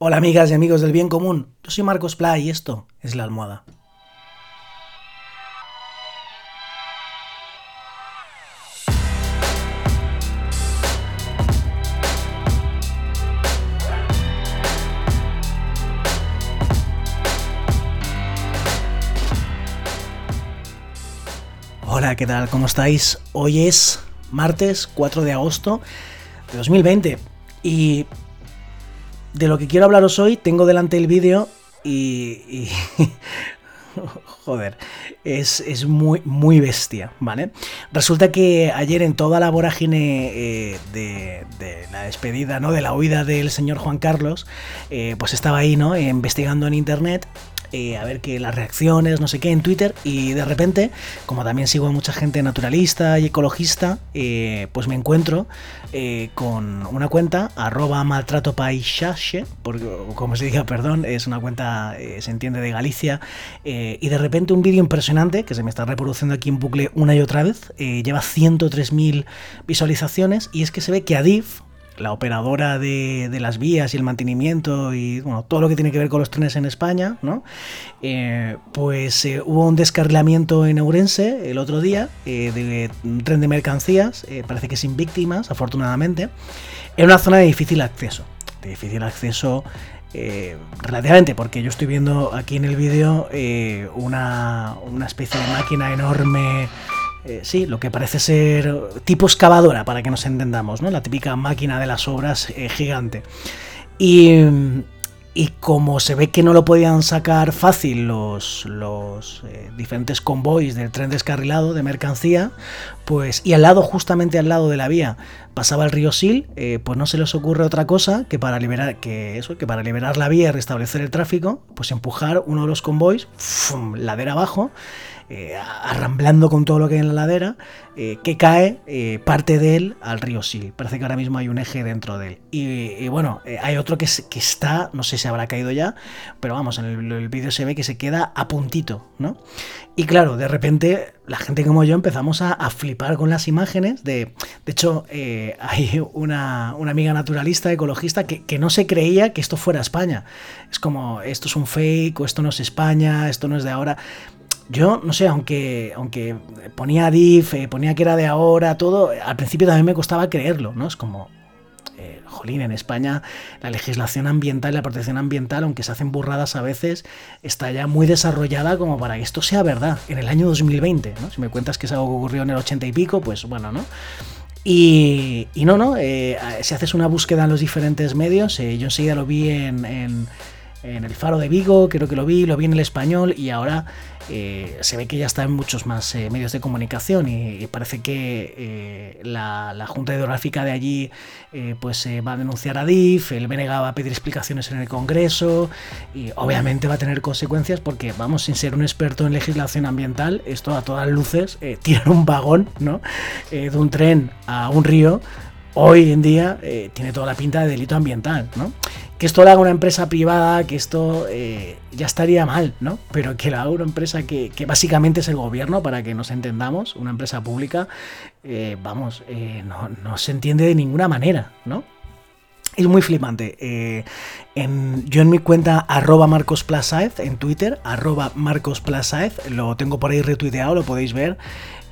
Hola amigas y amigos del bien común, yo soy Marcos Pla y esto es La Almohada. Hola, ¿qué tal? ¿Cómo estáis? Hoy es martes 4 de agosto de 2020 y de lo que quiero hablaros hoy, tengo delante el vídeo y, joder, es, muy, muy bestia, ¿vale? Resulta que ayer en toda la vorágine eh, de, la despedida, ¿no? De la huida del señor Juan Carlos, eh, pues estaba ahí, ¿no? investigando en internet eh, a ver que las reacciones, no sé qué, en Twitter, y de repente, como también sigo a mucha gente naturalista y ecologista, eh, pues me encuentro eh, con una cuenta, arroba maltrato porque, como se diga, perdón, es una cuenta, se entiende, de Galicia, y de repente un vídeo impresionante, que se me está reproduciendo aquí en bucle una y otra vez, lleva 103.000 visualizaciones, y es que se ve que Adif, la operadora de, las vías y el mantenimiento y bueno, todo lo que tiene que ver con los trenes en España, ¿no? Eh, pues eh, hubo un descarrilamiento en Ourense el otro día eh, de un tren de mercancías, parece que sin víctimas, afortunadamente, en una zona de difícil acceso. De difícil acceso relativamente, porque yo estoy viendo aquí en el vídeo una, una especie de máquina enorme eh, sí, lo que parece ser tipo excavadora, para que nos entendamos, ¿no? La típica máquina de las obras eh, gigante. Y, como se ve que no lo podían sacar fácil los, los eh, diferentes convoys del tren descarrilado de mercancía, pues y al lado, justamente al lado de la vía, pasaba el río Sil, pues no se les ocurre otra cosa que para liberar, que eso, que para liberar la vía y restablecer el tráfico, pues empujar uno de los convoys, ladera abajo, eh, arramblando con todo lo que hay en la ladera, eh, que cae eh, parte de él al río Sil. Parece que ahora mismo hay un eje dentro de él. Y, bueno, hay otro que, está, no sé si habrá caído ya, pero vamos, en el, vídeo se ve que se queda a puntito, ¿no? Y claro, de repente la gente como yo empezamos a, flipar con las imágenes. De, hecho, hay una, amiga naturalista, ecologista, que no se creía que esto fuera España. Es como, esto es un fake, o esto no es España, esto no es de ahora. Yo, no sé, aunque, aunque ponía DIF, eh, ponía que era de ahora, todo, al principio también me costaba creerlo, ¿no? Es como, eh, jolín, en España la legislación ambiental y la protección ambiental, aunque se hacen burradas a veces, está ya muy desarrollada como para que esto sea verdad en el año 2020, ¿no? Si me cuentas que es algo que ocurrió en el 80 y pico, pues bueno, ¿no? Y, no, no, eh, si haces una búsqueda en los diferentes medios, yo enseguida lo vi en, en, en el Faro de Vigo, creo que lo vi, lo vi en el español y ahora eh, se ve que ya está en muchos más eh, medios de comunicación y, parece que eh, la, Junta Hidrográfica de allí pues va a denunciar a DIF, el BNG va a pedir explicaciones en el Congreso y obviamente va a tener consecuencias porque, vamos, sin ser un experto en legislación ambiental, esto a todas luces, tirar un vagón ¿no? de un tren a un río hoy en día tiene toda la pinta de delito ambiental, ¿no? que esto lo haga una empresa privada, que esto eh, ya estaría mal, ¿no? Pero que lo haga una empresa que, básicamente es el gobierno, para que nos entendamos, una empresa pública, eh, vamos, eh, no, se entiende de ninguna manera, ¿no? Es muy flipante. Yo en mi cuenta arroba Marcos en Twitter, arroba Marcos lo tengo por ahí retuiteado, lo podéis ver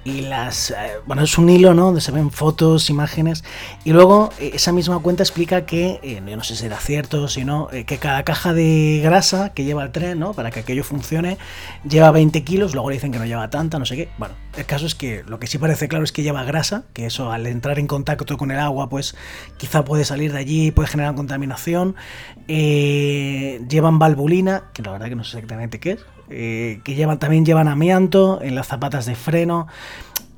y las... Eh, bueno, es un hilo, ¿no? Donde se ven fotos, imágenes. Y luego eh, esa misma cuenta explica que, eh, no sé si era cierto, si no, que cada caja de grasa que lleva el tren, ¿no? Para que aquello funcione, lleva 20 kilos, luego le dicen que no lleva tanta, no sé qué. Bueno, el caso es que lo que sí parece claro es que lleva grasa, que eso al entrar en contacto con el agua, pues quizá puede salir de allí, puede generar contaminación. llevan valvulina, que la verdad que no sé exactamente qué es, eh, que llevan, también llevan amianto en las zapatas de freno.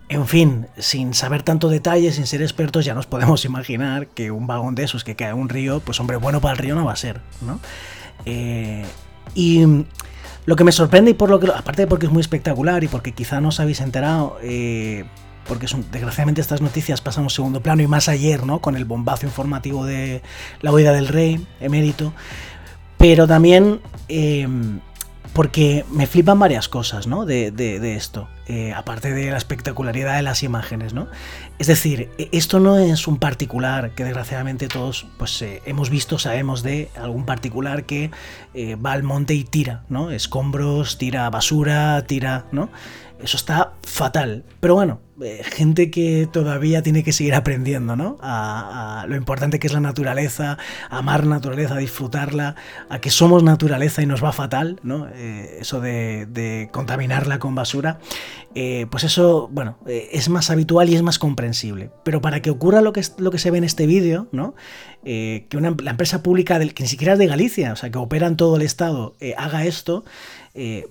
En fin, sin saber tanto detalle, sin ser expertos, ya nos podemos imaginar que un vagón de esos que cae en un río, pues hombre, bueno para el río no va a ser, ¿no? Eh, y lo que me sorprende, y por lo que, aparte de porque es muy espectacular y porque quizá no os habéis enterado, eh, porque son, desgraciadamente estas noticias pasan a un segundo plano y más ayer, ¿no? Con el bombazo informativo de la huida del rey, emérito, pero también porque me flipan varias cosas, ¿no? De, esto, eh, aparte de la espectacularidad de las imágenes, ¿no? Es decir, e, esto no es un particular que desgraciadamente todos pues, eh, hemos visto, sabemos de algún particular que eh, va al monte y tira, ¿no? Escombros, tira basura, tira, ¿no? Eso está fatal. Pero bueno, eh, gente que todavía tiene que seguir aprendiendo, ¿no? A, lo importante que es la naturaleza, amar naturaleza, disfrutarla, a que somos naturaleza y nos va fatal, ¿no? Eh, eso de, contaminarla con basura. Eh, pues eso, bueno, es más habitual y es más comprensible. Pero para que ocurra lo que, lo que se ve en este vídeo, ¿no? que la empresa pública, que ni siquiera es de Galicia, o sea, que opera en todo el estado, haga esto,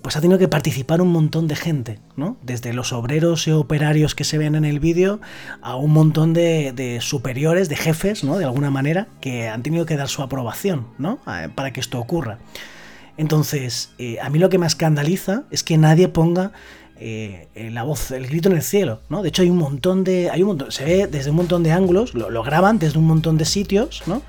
pues ha tenido que participar un montón de gente, ¿no? Desde los obreros y operarios que se ven en el vídeo a un montón de, superiores, de jefes, ¿no? De alguna manera, que han tenido que dar su aprobación, ¿no? Para que esto ocurra. Entonces, eh, a mí lo que me escandaliza es que nadie ponga eh, la voz, el grito en el cielo, ¿no? De hecho hay un montón de, hay un se ve desde un montón de ángulos, lo, graban desde un montón de sitios, ¿no?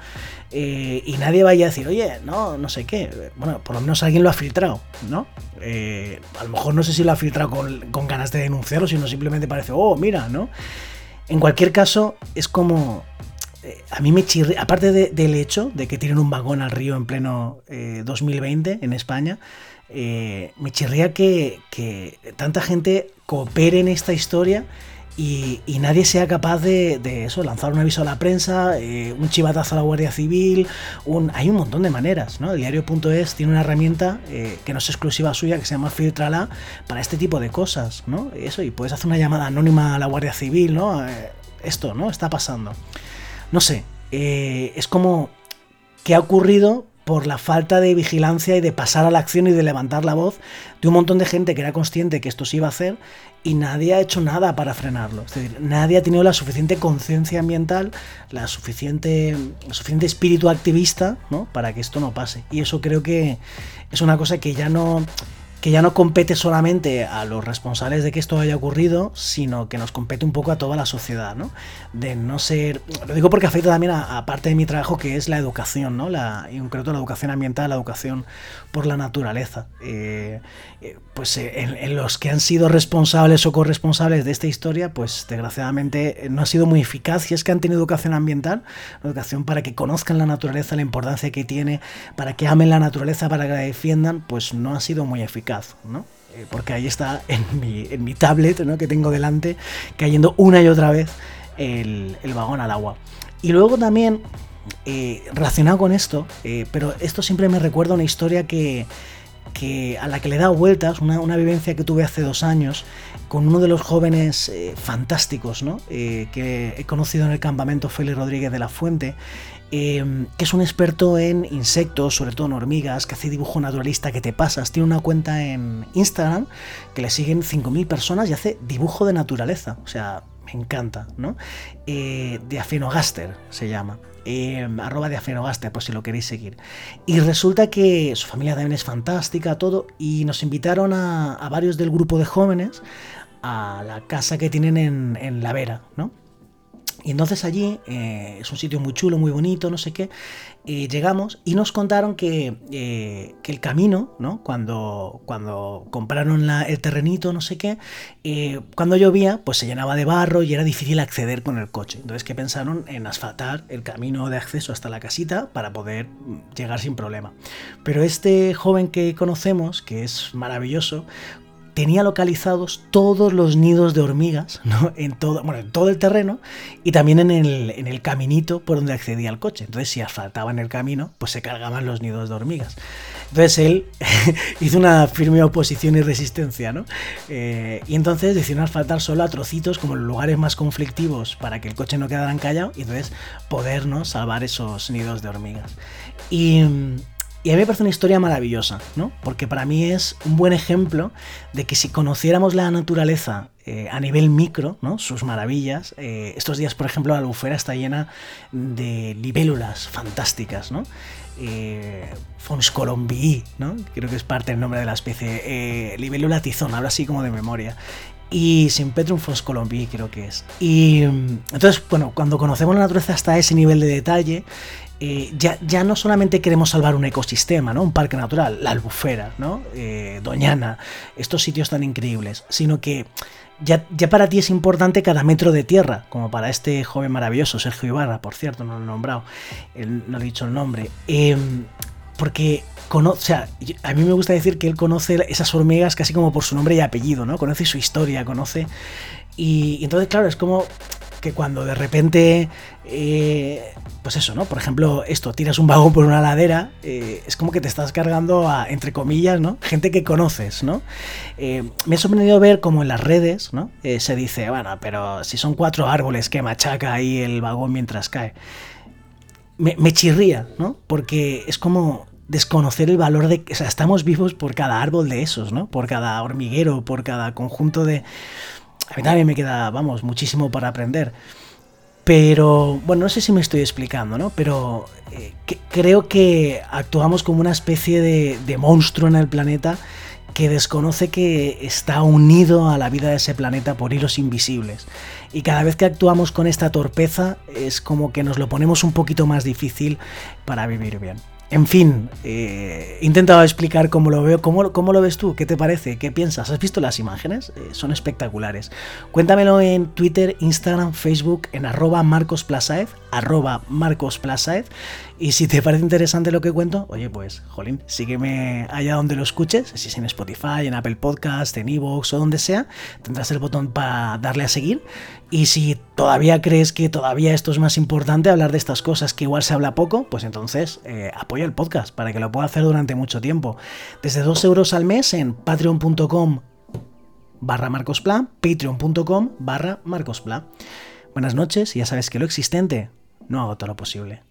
Eh, y nadie vaya a decir, oye, no, no sé qué. Bueno, por lo menos alguien lo ha filtrado, ¿no? Eh, a lo mejor no sé si lo ha filtrado con, ganas de denunciarlo, sino simplemente parece, oh, mira, ¿no? En cualquier caso, es como. Eh, a mí me chirría, aparte del hecho de que tienen un vagón al río en pleno 2020 en España, me chirría que, tanta gente coopere en esta historia y, nadie sea capaz de, eso, lanzar un aviso a la prensa, eh, un chivatazo a la Guardia Civil, un, hay un montón de maneras, ¿no? El diario.es tiene una herramienta eh, que no es exclusiva suya, que se llama Filtrala, para este tipo de cosas, ¿no? Eso, y puedes hacer una llamada anónima a la Guardia Civil, ¿no? Eh, esto, ¿no? Está pasando. No sé, es como, ¿qué ha ocurrido? por la falta de vigilancia y de pasar a la acción y de levantar la voz de un montón de gente que era consciente que esto se iba a hacer y nadie ha hecho nada para frenarlo. Es decir, nadie ha tenido la suficiente conciencia ambiental, la suficiente, el suficiente espíritu activista ¿no? para que esto no pase. Y eso creo que es una cosa que ya no que ya no compete solamente a los responsables de que esto haya ocurrido, sino que nos compete un poco a toda la sociedad, ¿no? De no ser... Lo digo porque afecta también a, parte de mi trabajo, que es la educación, ¿no? La, en la educación ambiental, la educación por la naturaleza. Eh, eh, pues eh, en, los que han sido responsables o corresponsables de esta historia, pues desgraciadamente no ha sido muy eficaz. Si es que han tenido educación ambiental, educación para que conozcan la naturaleza, la importancia que tiene, para que amen la naturaleza, para que la defiendan, pues no ha sido muy eficaz. ¿No? Eh, porque ahí está en mi, en mi tablet ¿no? que tengo delante, cayendo una y otra vez el, vagón al agua. Y luego también, eh, relacionado con esto, eh, pero esto siempre me recuerda una historia que, que a la que le he dado vueltas, una, una, vivencia que tuve hace dos años con uno de los jóvenes fantásticos ¿no? que he conocido en el campamento Félix Rodríguez de la Fuente Em, que es un experto en insectos, sobre todo en hormigas, que hace dibujo naturalista que te pasas. Tiene una cuenta en Instagram que le siguen 5.000 personas y hace dibujo de naturaleza. O sea, me encanta, ¿no? Eh, Diafenogaster se llama. Em, arroba Diafenogaster, pues si lo queréis seguir. Y resulta que su familia también es fantástica, todo, y nos invitaron a, varios del grupo de jóvenes a la casa que tienen en, en La Vera, ¿no? Y entonces allí eh, es un sitio muy chulo, muy bonito, no sé qué. llegamos y nos contaron que, eh, que, el camino, ¿no? Cuando, cuando compraron el terrenito, no sé qué, eh, cuando llovía, pues se llenaba de barro y era difícil acceder con el coche. Entonces, que pensaron en asfaltar el camino de acceso hasta la casita para poder mm, llegar sin problema. Pero este joven que conocemos, que es maravilloso, tenía localizados todos los nidos de hormigas en, todo, bueno, en todo el terreno y también en el, en el caminito por donde accedía el coche. Entonces, si asfaltaban el camino, pues se cargaban los nidos de hormigas. Entonces él hizo una firme oposición y resistencia, ¿no? Eh, y entonces decidieron asfaltar solo a trocitos como los lugares más conflictivos para que el coche no quedara encallado y entonces podernos salvar esos nidos de hormigas. Y y a mí me parece una historia maravillosa, ¿no? Porque para mí es un buen ejemplo de que si conociéramos la naturaleza eh, a nivel micro, ¿no? Sus maravillas. Eh, estos días, por ejemplo, la albufera está llena de libélulas fantásticas, ¿no? Eh, Fons colombii, ¿no? Creo que es parte del nombre de la especie. Eh, libélula tizón, ahora sí como de memoria y Simpetrum fons colombii creo que es. Y mm, entonces, bueno, cuando conocemos la naturaleza hasta ese nivel de detalle, eh, ya, ya, no solamente queremos salvar un ecosistema, ¿no? Un parque natural, la albufera, ¿no? Eh, Doñana, estos sitios tan increíbles, sino que ya, ya, para ti es importante cada metro de tierra, como para este joven maravilloso, Sergio Ibarra, por cierto, no lo he nombrado, no he dicho el nombre. Em, porque conoce, o sea, a mí me gusta decir que él conoce esas hormigas casi como por su nombre y apellido, ¿no? Conoce su historia, conoce... y entonces, claro, es como que cuando de repente, eh, pues eso, ¿no? Por ejemplo, esto, tiras un vagón por una ladera, eh, es como que te estás cargando a, entre comillas, ¿no? Gente que conoces, ¿no? Eh, me ha sorprendido ver como en las redes, ¿no? se dice, bueno, pero si son cuatro árboles que machaca ahí el vagón mientras cae. Me, me chirría, ¿no? Porque es como desconocer el valor de... O sea, estamos vivos por cada árbol de esos, ¿no? Por cada hormiguero, por cada conjunto de a mí también me queda, vamos, muchísimo para aprender. Pero, bueno, no sé si me estoy explicando, ¿no? Pero eh, creo que actuamos como una especie de, de, monstruo en el planeta que desconoce que está unido a la vida de ese planeta por hilos invisibles. Y cada vez que actuamos con esta torpeza es como que nos lo ponemos un poquito más difícil para vivir bien. En fin, eh, he intentado explicar cómo lo veo, cómo, cómo, lo ves tú, qué te parece, qué piensas. ¿Has visto las imágenes? Eh, son espectaculares. Cuéntamelo en Twitter, Instagram, Facebook, en arroba marcosplasaez, arroba marcosplasaez. Y si te parece interesante lo que cuento, oye, pues, jolín, sígueme allá donde lo escuches, si es en Spotify, en Apple Podcast, en Evox o donde sea, tendrás el botón para darle a seguir. Y si todavía crees que todavía esto es más importante, hablar de estas cosas que igual se habla poco, pues entonces eh, apoya el podcast para que lo pueda hacer durante mucho tiempo. Desde 2 euros al mes en patreon.com barra marcospla, patreon.com barra marcospla. Buenas noches y ya sabes que lo existente no hago todo lo posible.